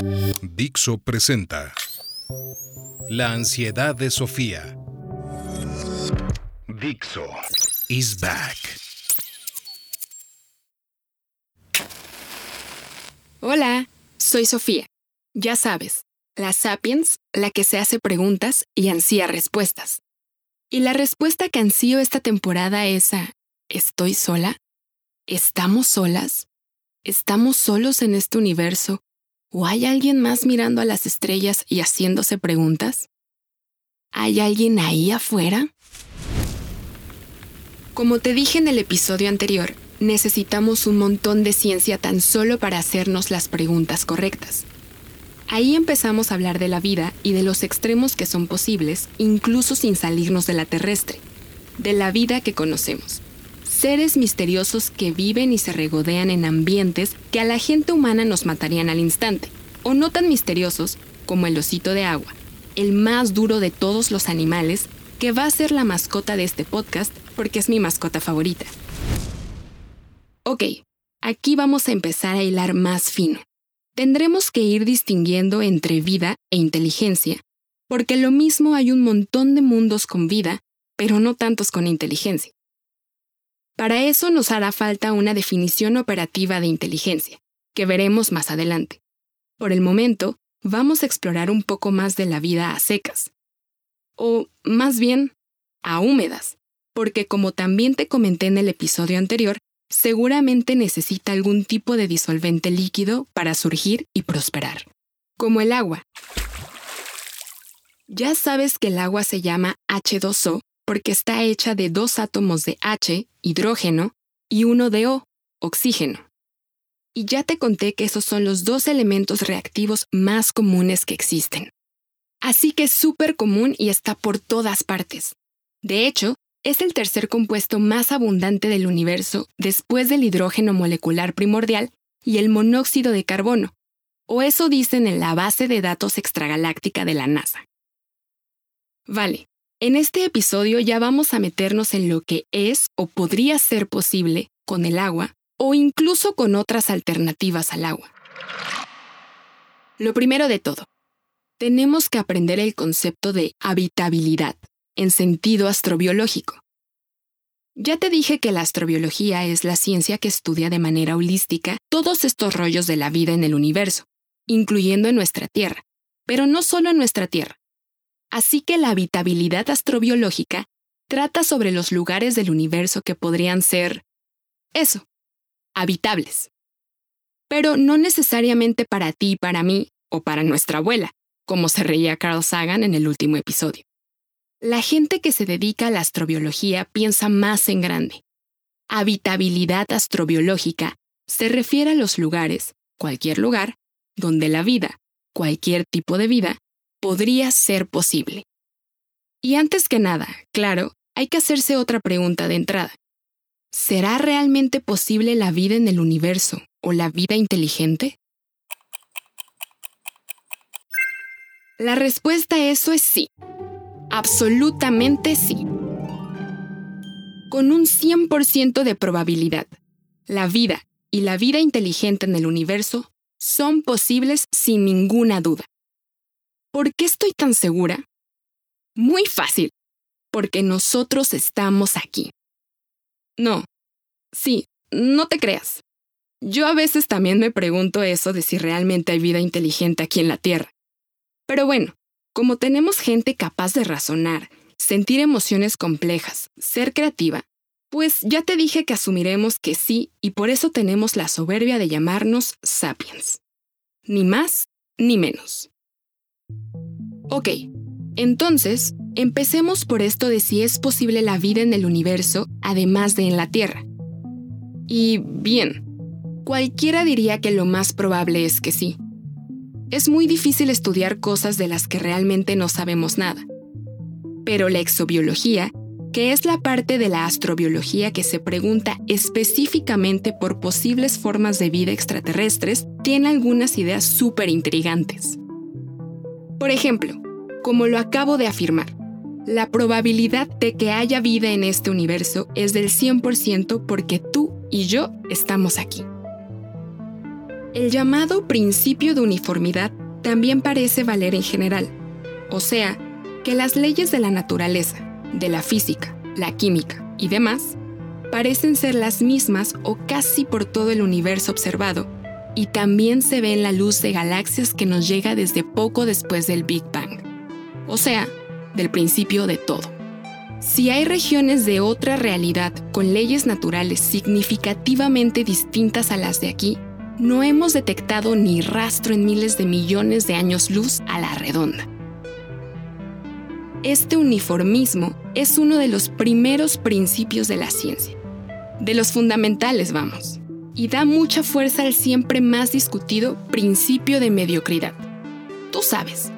Dixo presenta La ansiedad de Sofía. Dixo is back. Hola, soy Sofía. Ya sabes, la Sapiens, la que se hace preguntas y ansía respuestas. Y la respuesta que ansío esta temporada es a ¿Estoy sola? ¿Estamos solas? ¿Estamos solos en este universo? ¿O hay alguien más mirando a las estrellas y haciéndose preguntas? ¿Hay alguien ahí afuera? Como te dije en el episodio anterior, necesitamos un montón de ciencia tan solo para hacernos las preguntas correctas. Ahí empezamos a hablar de la vida y de los extremos que son posibles, incluso sin salirnos de la terrestre, de la vida que conocemos. Seres misteriosos que viven y se regodean en ambientes que a la gente humana nos matarían al instante, o no tan misteriosos como el osito de agua, el más duro de todos los animales, que va a ser la mascota de este podcast porque es mi mascota favorita. Ok, aquí vamos a empezar a hilar más fino. Tendremos que ir distinguiendo entre vida e inteligencia, porque lo mismo hay un montón de mundos con vida, pero no tantos con inteligencia. Para eso nos hará falta una definición operativa de inteligencia, que veremos más adelante. Por el momento, vamos a explorar un poco más de la vida a secas. O, más bien, a húmedas, porque como también te comenté en el episodio anterior, seguramente necesita algún tipo de disolvente líquido para surgir y prosperar, como el agua. Ya sabes que el agua se llama H2O porque está hecha de dos átomos de H, hidrógeno, y uno de O, oxígeno. Y ya te conté que esos son los dos elementos reactivos más comunes que existen. Así que es súper común y está por todas partes. De hecho, es el tercer compuesto más abundante del universo después del hidrógeno molecular primordial y el monóxido de carbono, o eso dicen en la base de datos extragaláctica de la NASA. Vale, en este episodio ya vamos a meternos en lo que es o podría ser posible con el agua o incluso con otras alternativas al agua. Lo primero de todo, tenemos que aprender el concepto de habitabilidad en sentido astrobiológico. Ya te dije que la astrobiología es la ciencia que estudia de manera holística todos estos rollos de la vida en el universo, incluyendo en nuestra Tierra, pero no solo en nuestra Tierra. Así que la habitabilidad astrobiológica trata sobre los lugares del universo que podrían ser, eso, habitables. Pero no necesariamente para ti, para mí o para nuestra abuela, como se reía Carl Sagan en el último episodio. La gente que se dedica a la astrobiología piensa más en grande. Habitabilidad astrobiológica se refiere a los lugares, cualquier lugar, donde la vida, cualquier tipo de vida, podría ser posible. Y antes que nada, claro, hay que hacerse otra pregunta de entrada. ¿Será realmente posible la vida en el universo o la vida inteligente? La respuesta a eso es sí. Absolutamente sí. Con un 100% de probabilidad, la vida y la vida inteligente en el universo son posibles sin ninguna duda. ¿Por qué estoy tan segura? Muy fácil, porque nosotros estamos aquí. No, sí, no te creas. Yo a veces también me pregunto eso de si realmente hay vida inteligente aquí en la Tierra. Pero bueno, como tenemos gente capaz de razonar, sentir emociones complejas, ser creativa, pues ya te dije que asumiremos que sí y por eso tenemos la soberbia de llamarnos sapiens. Ni más ni menos. Ok, entonces, empecemos por esto de si es posible la vida en el universo además de en la Tierra. Y bien, cualquiera diría que lo más probable es que sí. Es muy difícil estudiar cosas de las que realmente no sabemos nada. Pero la exobiología, que es la parte de la astrobiología que se pregunta específicamente por posibles formas de vida extraterrestres, tiene algunas ideas súper intrigantes. Por ejemplo, como lo acabo de afirmar, la probabilidad de que haya vida en este universo es del 100% porque tú y yo estamos aquí. El llamado principio de uniformidad también parece valer en general, o sea, que las leyes de la naturaleza, de la física, la química y demás parecen ser las mismas o casi por todo el universo observado, y también se ve en la luz de galaxias que nos llega desde poco después del Big Bang, o sea, del principio de todo. Si hay regiones de otra realidad con leyes naturales significativamente distintas a las de aquí, no hemos detectado ni rastro en miles de millones de años luz a la redonda. Este uniformismo es uno de los primeros principios de la ciencia, de los fundamentales, vamos, y da mucha fuerza al siempre más discutido principio de mediocridad. Tú sabes,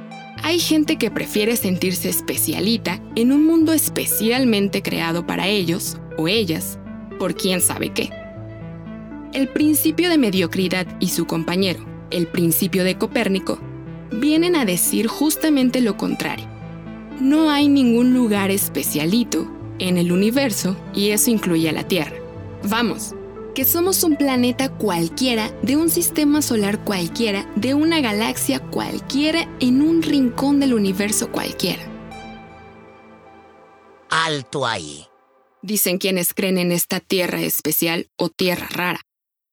hay gente que prefiere sentirse especialita en un mundo especialmente creado para ellos o ellas, por quién sabe qué. El principio de mediocridad y su compañero, el principio de Copérnico, vienen a decir justamente lo contrario. No hay ningún lugar especialito en el universo y eso incluye a la Tierra. Vamos, que somos un planeta cualquiera, de un sistema solar cualquiera, de una galaxia cualquiera, en un rincón del universo cualquiera. Alto ahí. Dicen quienes creen en esta Tierra especial o Tierra rara.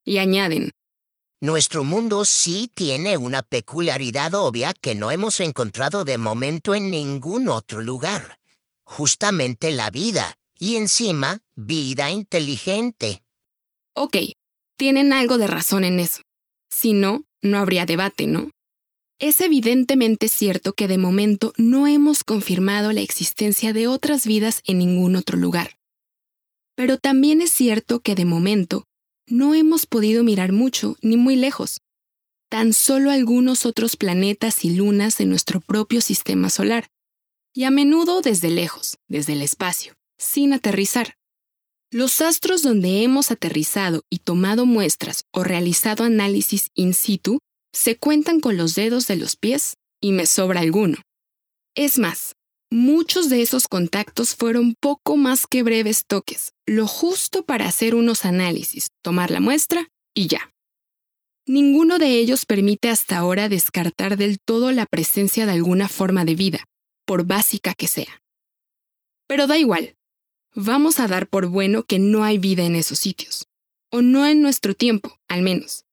Y añaden, Nuestro mundo sí tiene una peculiaridad obvia que no hemos encontrado de momento en ningún otro lugar. Justamente la vida. Y encima, vida inteligente. Ok, tienen algo de razón en eso. Si no, no habría debate, ¿no? Es evidentemente cierto que de momento no hemos confirmado la existencia de otras vidas en ningún otro lugar. Pero también es cierto que de momento no hemos podido mirar mucho ni muy lejos, tan solo algunos otros planetas y lunas de nuestro propio sistema solar, y a menudo desde lejos, desde el espacio, sin aterrizar. Los astros donde hemos aterrizado y tomado muestras o realizado análisis in situ se cuentan con los dedos de los pies y me sobra alguno. Es más, muchos de esos contactos fueron poco más que breves toques, lo justo para hacer unos análisis, tomar la muestra y ya. Ninguno de ellos permite hasta ahora descartar del todo la presencia de alguna forma de vida, por básica que sea. Pero da igual, vamos a dar por bueno que no hay vida en esos sitios, o no en nuestro tiempo, al menos.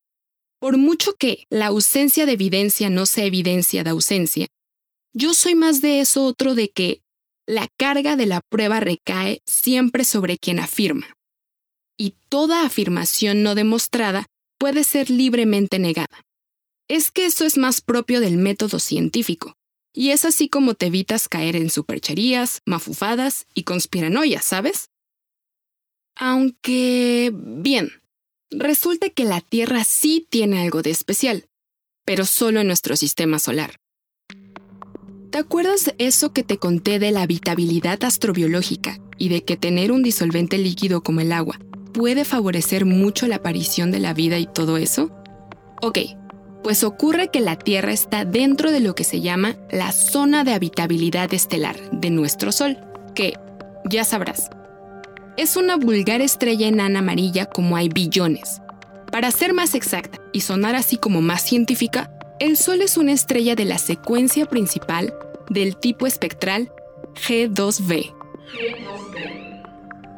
Por mucho que la ausencia de evidencia no sea evidencia de ausencia, yo soy más de eso otro de que la carga de la prueba recae siempre sobre quien afirma. Y toda afirmación no demostrada puede ser libremente negada. Es que eso es más propio del método científico, y es así como te evitas caer en supercherías, mafufadas y conspiranoias, ¿sabes? Aunque, bien, resulta que la Tierra sí tiene algo de especial, pero solo en nuestro sistema solar. ¿Te acuerdas de eso que te conté de la habitabilidad astrobiológica y de que tener un disolvente líquido como el agua puede favorecer mucho la aparición de la vida y todo eso? Ok, pues ocurre que la Tierra está dentro de lo que se llama la zona de habitabilidad estelar de nuestro Sol, que, ya sabrás, es una vulgar estrella enana amarilla como hay billones. Para ser más exacta y sonar así como más científica, el Sol es una estrella de la secuencia principal del tipo espectral G2b.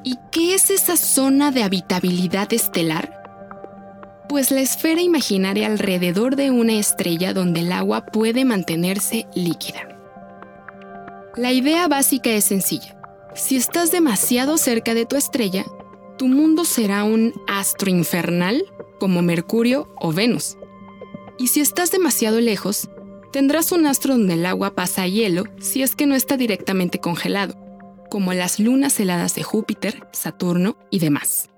¿Y qué es esa zona de habitabilidad estelar? Pues la esfera imaginaria alrededor de una estrella donde el agua puede mantenerse líquida. La idea básica es sencilla. Si estás demasiado cerca de tu estrella, tu mundo será un astro infernal como Mercurio o Venus. Y si estás demasiado lejos, tendrás un astro donde el agua pasa a hielo si es que no está directamente congelado, como las lunas heladas de Júpiter, Saturno y demás.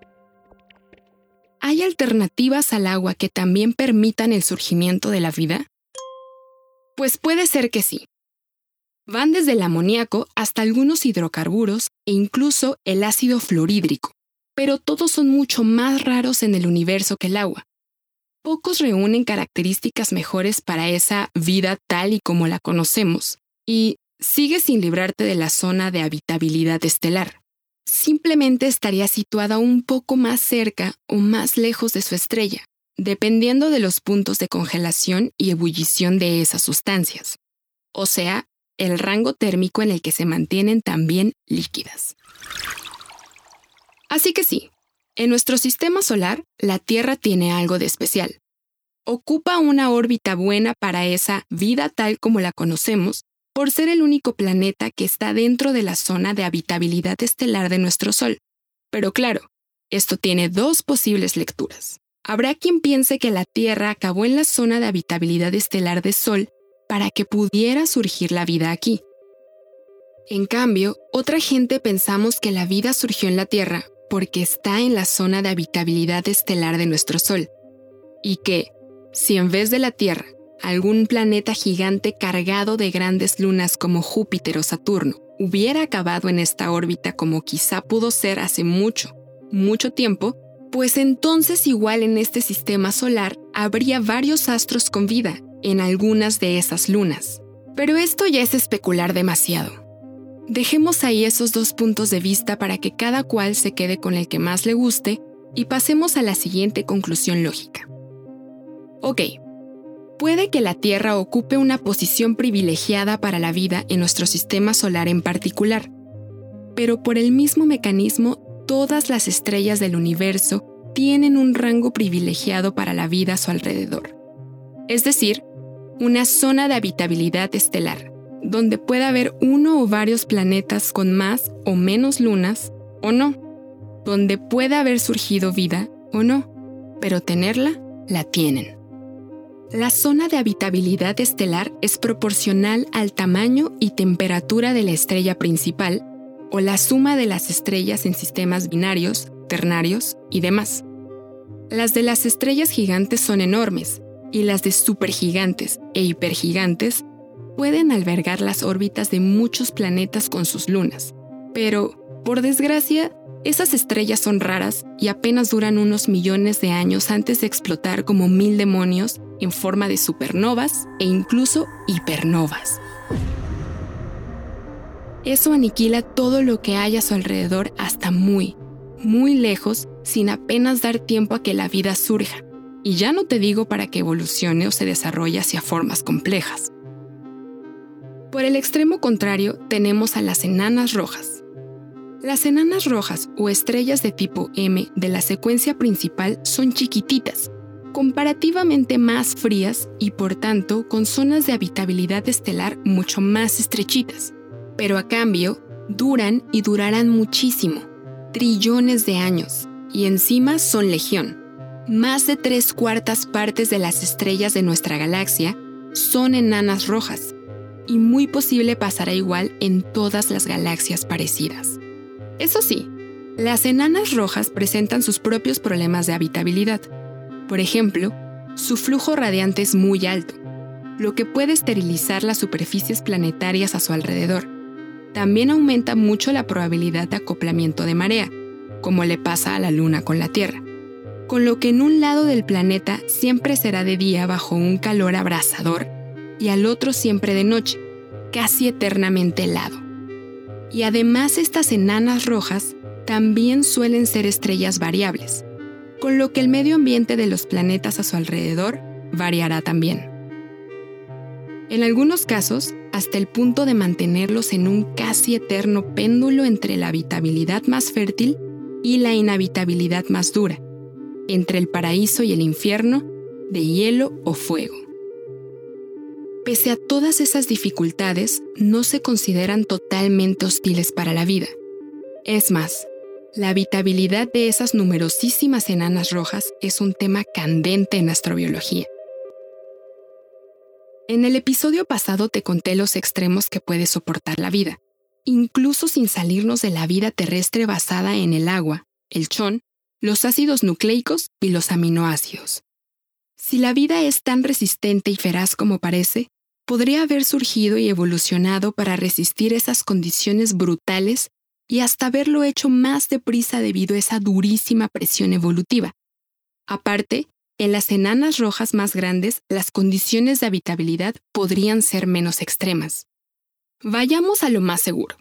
¿Hay alternativas al agua que también permitan el surgimiento de la vida? Pues puede ser que sí. Van desde el amoníaco hasta algunos hidrocarburos e incluso el ácido fluorhídrico, pero todos son mucho más raros en el universo que el agua, pocos reúnen características mejores para esa vida tal y como la conocemos, y sigue sin librarte de la zona de habitabilidad estelar. Simplemente estaría situada un poco más cerca o más lejos de su estrella, dependiendo de los puntos de congelación y ebullición de esas sustancias, o sea, el rango térmico en el que se mantienen también líquidas. Así que sí, en nuestro sistema solar, la Tierra tiene algo de especial. Ocupa una órbita buena para esa vida tal como la conocemos, por ser el único planeta que está dentro de la zona de habitabilidad estelar de nuestro Sol. Pero claro, esto tiene dos posibles lecturas. Habrá quien piense que la Tierra acabó en la zona de habitabilidad estelar de Sol para que pudiera surgir la vida aquí. En cambio, otra gente pensamos que la vida surgió en la Tierra porque está en la zona de habitabilidad estelar de nuestro Sol, y que, si en vez de la Tierra, algún planeta gigante cargado de grandes lunas como Júpiter o Saturno hubiera acabado en esta órbita como quizá pudo ser hace mucho, mucho tiempo, pues entonces igual en este sistema solar habría varios astros con vida en algunas de esas lunas. Pero esto ya es especular demasiado. Dejemos ahí esos dos puntos de vista para que cada cual se quede con el que más le guste y pasemos a la siguiente conclusión lógica. Ok, puede que la Tierra ocupe una posición privilegiada para la vida en nuestro sistema solar en particular, pero por el mismo mecanismo todas las estrellas del universo tienen un rango privilegiado para la vida a su alrededor, es decir, una zona de habitabilidad estelar donde pueda haber uno o varios planetas con más o menos lunas o no, donde pueda haber surgido vida o no, pero tenerla, la tienen. La zona de habitabilidad estelar es proporcional al tamaño y temperatura de la estrella principal o la suma de las estrellas en sistemas binarios, ternarios y demás. Las de las estrellas gigantes son enormes y las de supergigantes e hipergigantes pueden albergar las órbitas de muchos planetas con sus lunas. Pero, por desgracia, esas estrellas son raras y apenas duran unos millones de años antes de explotar como mil demonios en forma de supernovas e incluso hipernovas. Eso aniquila todo lo que hay a su alrededor hasta muy, muy lejos sin apenas dar tiempo a que la vida surja. Y ya no te digo para que evolucione o se desarrolle hacia formas complejas. Por el extremo contrario tenemos a las enanas rojas. Las enanas rojas o estrellas de tipo M de la secuencia principal son chiquititas, comparativamente más frías y por tanto con zonas de habitabilidad estelar mucho más estrechitas, pero a cambio duran y durarán muchísimo, trillones de años, y encima son legión. Más de tres cuartas partes de las estrellas de nuestra galaxia son enanas rojas, y muy posible pasará igual en todas las galaxias parecidas. Eso sí, las enanas rojas presentan sus propios problemas de habitabilidad. Por ejemplo, su flujo radiante es muy alto, lo que puede esterilizar las superficies planetarias a su alrededor. También aumenta mucho la probabilidad de acoplamiento de marea, como le pasa a la Luna con la Tierra, con lo que en un lado del planeta siempre será de día bajo un calor abrasador y al otro siempre de noche, casi eternamente helado. Y además estas enanas rojas también suelen ser estrellas variables, con lo que el medio ambiente de los planetas a su alrededor variará también. En algunos casos, hasta el punto de mantenerlos en un casi eterno péndulo entre la habitabilidad más fértil y la inhabitabilidad más dura, entre el paraíso y el infierno, de hielo o fuego. Pese a todas esas dificultades, no se consideran totalmente hostiles para la vida. Es más, la habitabilidad de esas numerosísimas enanas rojas es un tema candente en astrobiología. En el episodio pasado te conté los extremos que puede soportar la vida, incluso sin salirnos de la vida terrestre basada en el agua, el chón, los ácidos nucleicos y los aminoácidos. Si la vida es tan resistente y feraz como parece, podría haber surgido y evolucionado para resistir esas condiciones brutales y hasta haberlo hecho más deprisa debido a esa durísima presión evolutiva. Aparte, en las enanas rojas más grandes, las condiciones de habitabilidad podrían ser menos extremas. Vayamos a lo más seguro.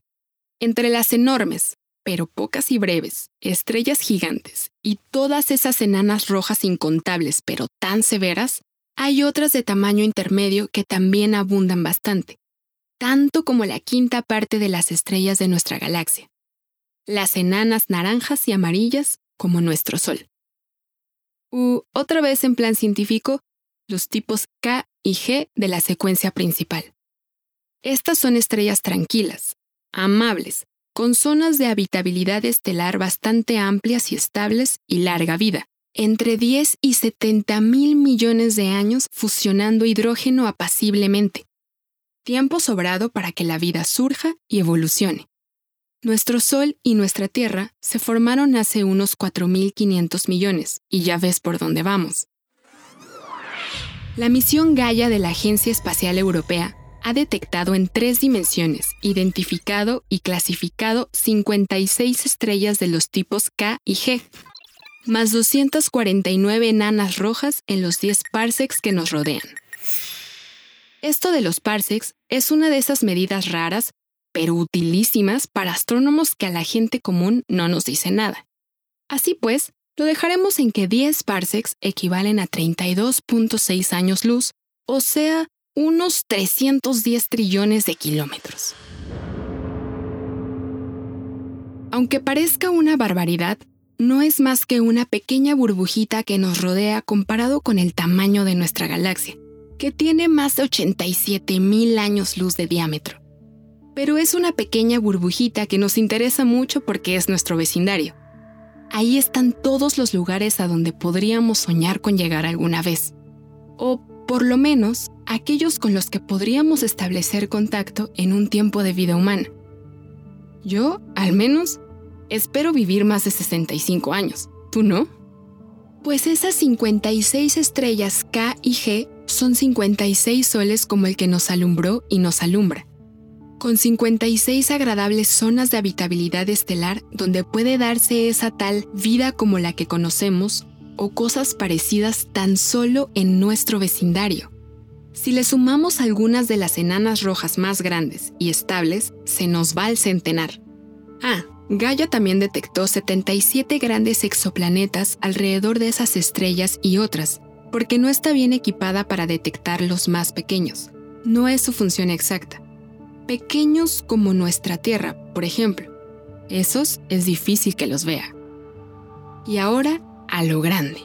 Entre las enormes, pero pocas y breves, estrellas gigantes y todas esas enanas rojas incontables, pero tan severas, hay otras de tamaño intermedio que también abundan bastante, tanto como la quinta parte de las estrellas de nuestra galaxia. Las enanas naranjas y amarillas como nuestro Sol. U, otra vez en plan científico, los tipos K y G de la secuencia principal. Estas son estrellas tranquilas, amables, con zonas de habitabilidad estelar bastante amplias y estables y larga vida, entre 10 y 70 mil millones de años fusionando hidrógeno apaciblemente. Tiempo sobrado para que la vida surja y evolucione. Nuestro Sol y nuestra Tierra se formaron hace unos 4.500 millones, y ya ves por dónde vamos. La misión Gaia de la Agencia Espacial Europea ha detectado en tres dimensiones, identificado y clasificado 56 estrellas de los tipos K y G, más 249 enanas rojas en los 10 parsecs que nos rodean. Esto de los parsecs es una de esas medidas raras pero utilísimas para astrónomos que a la gente común no nos dice nada. Así pues, lo dejaremos en que 10 parsecs equivalen a 32.6 años luz, o sea, unos 310 trillones de kilómetros. Aunque parezca una barbaridad, no es más que una pequeña burbujita que nos rodea comparado con el tamaño de nuestra galaxia, que tiene más de 87 mil años luz de diámetro pero es una pequeña burbujita que nos interesa mucho porque es nuestro vecindario. Ahí están todos los lugares a donde podríamos soñar con llegar alguna vez. O, por lo menos, aquellos con los que podríamos establecer contacto en un tiempo de vida humana. Yo, al menos, espero vivir más de 65 años. ¿Tú no? Pues esas 56 estrellas K y G son 56 soles como el que nos alumbró y nos alumbra con 56 agradables zonas de habitabilidad estelar donde puede darse esa tal vida como la que conocemos o cosas parecidas tan solo en nuestro vecindario. Si le sumamos algunas de las enanas rojas más grandes y estables, se nos va al centenar. Ah, Gaia también detectó 77 grandes exoplanetas alrededor de esas estrellas y otras, porque no está bien equipada para detectar los más pequeños. No es su función exacta pequeños como nuestra Tierra, por ejemplo. Esos es difícil que los vea. Y ahora, a lo grande.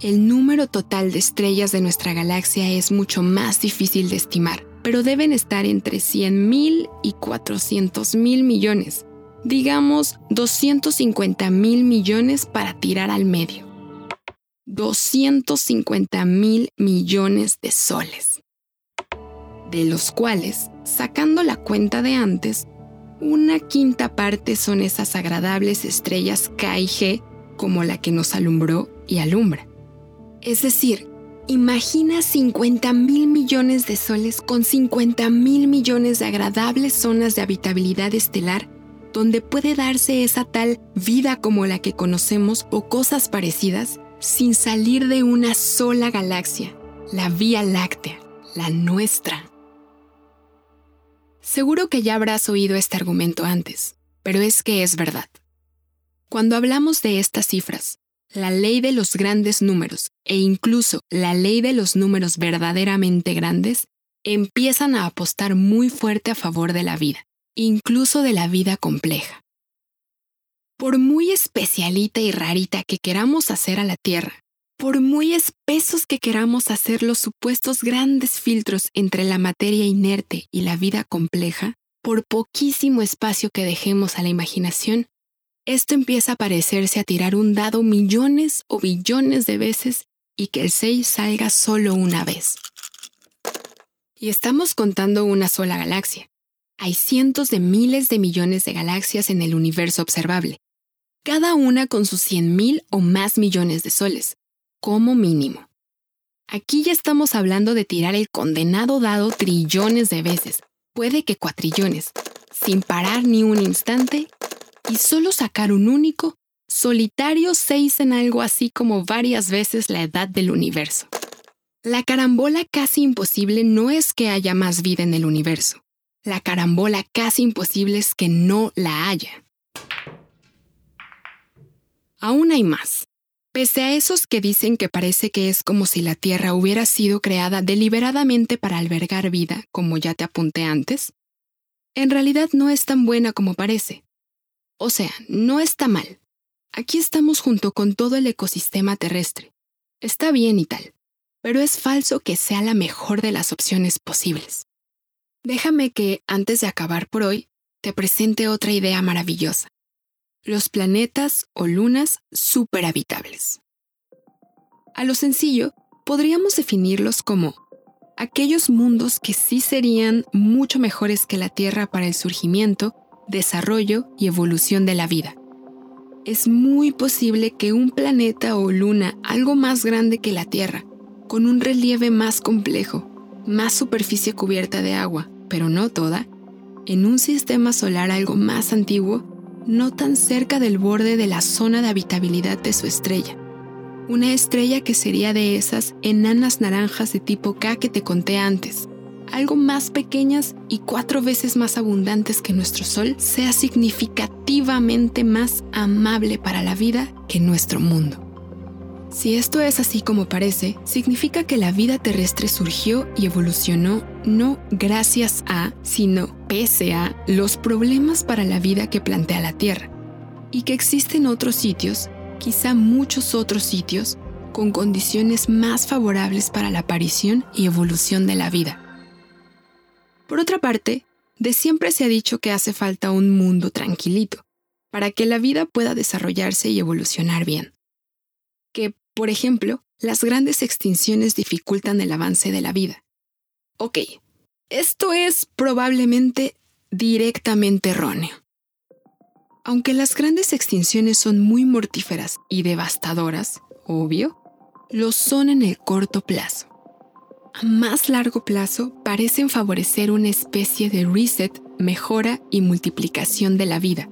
El número total de estrellas de nuestra galaxia es mucho más difícil de estimar, pero deben estar entre 100.000 y 400.000 millones. Digamos 250 mil millones para tirar al medio. 250 mil millones de soles de los cuales, sacando la cuenta de antes, una quinta parte son esas agradables estrellas K y G como la que nos alumbró y alumbra. Es decir, imagina 50 mil millones de soles con 50 mil millones de agradables zonas de habitabilidad estelar donde puede darse esa tal vida como la que conocemos o cosas parecidas sin salir de una sola galaxia, la Vía Láctea, la nuestra. Seguro que ya habrás oído este argumento antes, pero es que es verdad. Cuando hablamos de estas cifras, la ley de los grandes números e incluso la ley de los números verdaderamente grandes empiezan a apostar muy fuerte a favor de la vida, incluso de la vida compleja. Por muy especialita y rarita que queramos hacer a la Tierra, por muy espesos que queramos hacer los supuestos grandes filtros entre la materia inerte y la vida compleja, por poquísimo espacio que dejemos a la imaginación, esto empieza a parecerse a tirar un dado millones o billones de veces y que el 6 salga solo una vez. Y estamos contando una sola galaxia. Hay cientos de miles de millones de galaxias en el universo observable, cada una con sus 100.000 o más millones de soles como mínimo. Aquí ya estamos hablando de tirar el condenado dado trillones de veces, puede que cuatrillones, sin parar ni un instante y solo sacar un único, solitario seis en algo así como varias veces la edad del universo. La carambola casi imposible no es que haya más vida en el universo. La carambola casi imposible es que no la haya. aún hay más. Pese a esos que dicen que parece que es como si la Tierra hubiera sido creada deliberadamente para albergar vida, como ya te apunté antes, en realidad no es tan buena como parece. O sea, no está mal. Aquí estamos junto con todo el ecosistema terrestre. Está bien y tal, pero es falso que sea la mejor de las opciones posibles. Déjame que, antes de acabar por hoy, te presente otra idea maravillosa. Los planetas o lunas superhabitables. A lo sencillo, podríamos definirlos como aquellos mundos que sí serían mucho mejores que la Tierra para el surgimiento, desarrollo y evolución de la vida. Es muy posible que un planeta o luna algo más grande que la Tierra, con un relieve más complejo, más superficie cubierta de agua, pero no toda, en un sistema solar algo más antiguo, no tan cerca del borde de la zona de habitabilidad de su estrella. Una estrella que sería de esas enanas naranjas de tipo K que te conté antes, algo más pequeñas y cuatro veces más abundantes que nuestro Sol, sea significativamente más amable para la vida que nuestro mundo. Si esto es así como parece, significa que la vida terrestre surgió y evolucionó no gracias a, sino pese a los problemas para la vida que plantea la Tierra, y que existen otros sitios, quizá muchos otros sitios, con condiciones más favorables para la aparición y evolución de la vida. Por otra parte, de siempre se ha dicho que hace falta un mundo tranquilito, para que la vida pueda desarrollarse y evolucionar bien que, por ejemplo, las grandes extinciones dificultan el avance de la vida. Ok, esto es probablemente directamente erróneo. Aunque las grandes extinciones son muy mortíferas y devastadoras, obvio, lo son en el corto plazo. A más largo plazo parecen favorecer una especie de reset, mejora y multiplicación de la vida,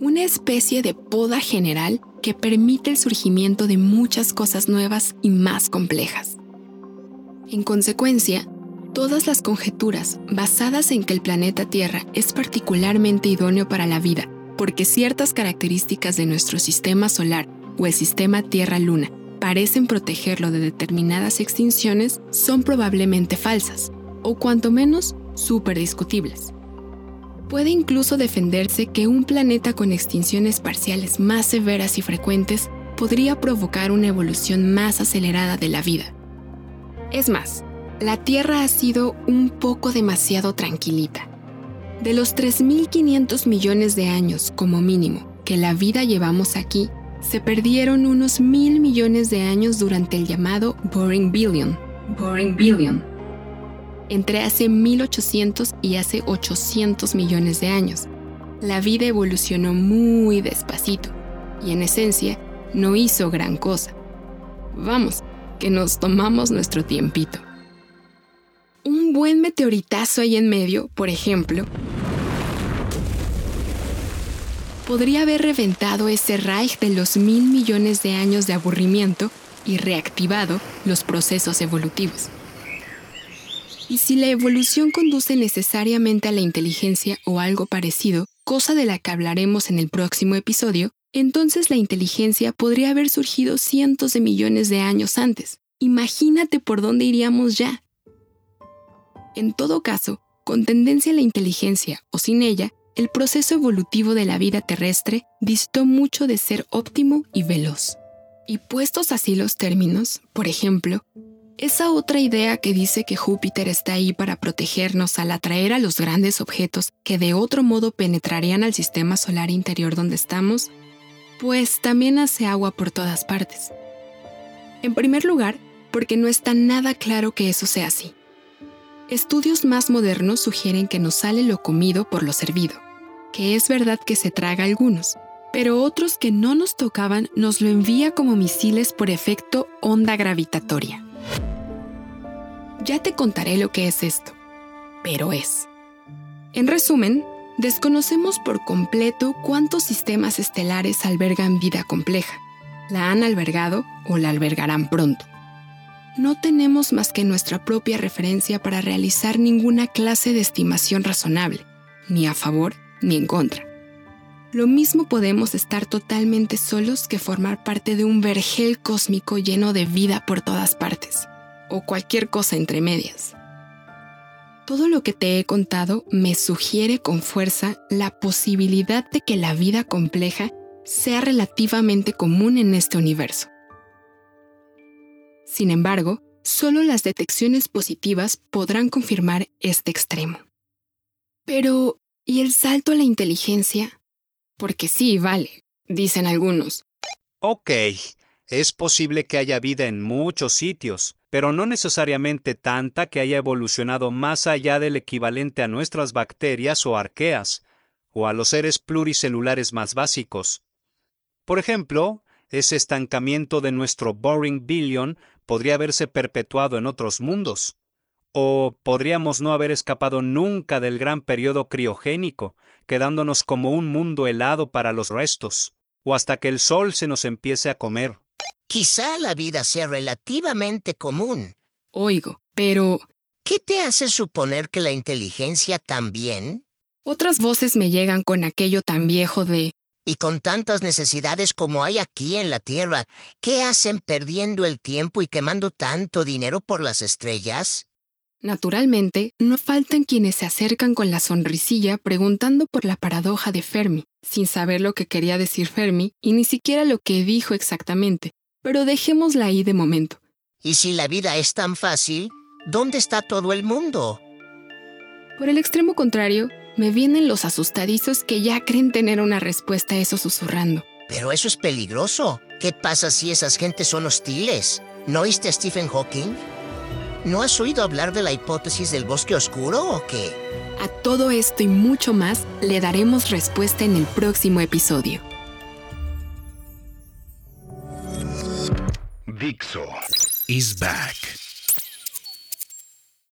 una especie de poda general que permite el surgimiento de muchas cosas nuevas y más complejas. En consecuencia, todas las conjeturas basadas en que el planeta Tierra es particularmente idóneo para la vida, porque ciertas características de nuestro sistema solar o el sistema Tierra-Luna parecen protegerlo de determinadas extinciones, son probablemente falsas, o cuanto menos súper discutibles. Puede incluso defenderse que un planeta con extinciones parciales más severas y frecuentes podría provocar una evolución más acelerada de la vida. Es más, la Tierra ha sido un poco demasiado tranquilita. De los 3.500 millones de años, como mínimo, que la vida llevamos aquí, se perdieron unos mil millones de años durante el llamado Boring Billion. Boring Billion entre hace 1800 y hace 800 millones de años. La vida evolucionó muy despacito y en esencia no hizo gran cosa. Vamos, que nos tomamos nuestro tiempito. Buen meteoritazo ahí en medio, por ejemplo, podría haber reventado ese Reich de los mil millones de años de aburrimiento y reactivado los procesos evolutivos. Y si la evolución conduce necesariamente a la inteligencia o algo parecido, cosa de la que hablaremos en el próximo episodio, entonces la inteligencia podría haber surgido cientos de millones de años antes. Imagínate por dónde iríamos ya. En todo caso, con tendencia a la inteligencia o sin ella, el proceso evolutivo de la vida terrestre distó mucho de ser óptimo y veloz. Y puestos así los términos, por ejemplo, esa otra idea que dice que Júpiter está ahí para protegernos al atraer a los grandes objetos que de otro modo penetrarían al sistema solar interior donde estamos, pues también hace agua por todas partes. En primer lugar, porque no está nada claro que eso sea así. Estudios más modernos sugieren que nos sale lo comido por lo servido, que es verdad que se traga algunos, pero otros que no nos tocaban nos lo envía como misiles por efecto onda gravitatoria. Ya te contaré lo que es esto, pero es. En resumen, desconocemos por completo cuántos sistemas estelares albergan vida compleja, la han albergado o la albergarán pronto. No tenemos más que nuestra propia referencia para realizar ninguna clase de estimación razonable, ni a favor ni en contra. lo mismo podemos estar totalmente solos que formar parte de un vergel cósmico lleno de vida por todas partes, o cualquier cosa entre medias. Todo lo que te he contado me sugiere con fuerza la posibilidad de que la vida compleja sea relativamente común en este universo. Sin embargo, solo las detecciones positivas podrán confirmar este extremo. Pero, ¿y el salto a la inteligencia? Porque sí, vale, dicen algunos. Ok, es posible que haya vida en muchos sitios, pero no necesariamente tanta que haya evolucionado más allá del equivalente a nuestras bacterias o arqueas, o a los seres pluricelulares más básicos. Por ejemplo, ese estancamiento de nuestro Boring Billion podría haberse perpetuado en otros mundos. O podríamos no haber escapado nunca del gran periodo criogénico, quedándonos como un mundo helado para los restos, o hasta que el sol se nos empiece a comer. Quizá la vida sea relativamente común. Oigo, pero... ¿Qué te hace suponer que la inteligencia también? Otras voces me llegan con aquello tan viejo de... Y con tantas necesidades como hay aquí en la Tierra, ¿qué hacen perdiendo el tiempo y quemando tanto dinero por las estrellas? Naturalmente, no faltan quienes se acercan con la sonrisilla preguntando por la paradoja de Fermi, sin saber lo que quería decir Fermi y ni siquiera lo que dijo exactamente, pero dejémosla ahí de momento. Y si la vida es tan fácil, ¿dónde está todo el mundo? Por el extremo contrario, me vienen los asustadizos que ya creen tener una respuesta a eso susurrando. Pero eso es peligroso. ¿Qué pasa si esas gentes son hostiles? ¿No oíste a Stephen Hawking? ¿No has oído hablar de la hipótesis del bosque oscuro o qué? A todo esto y mucho más le daremos respuesta en el próximo episodio. Dixo is back.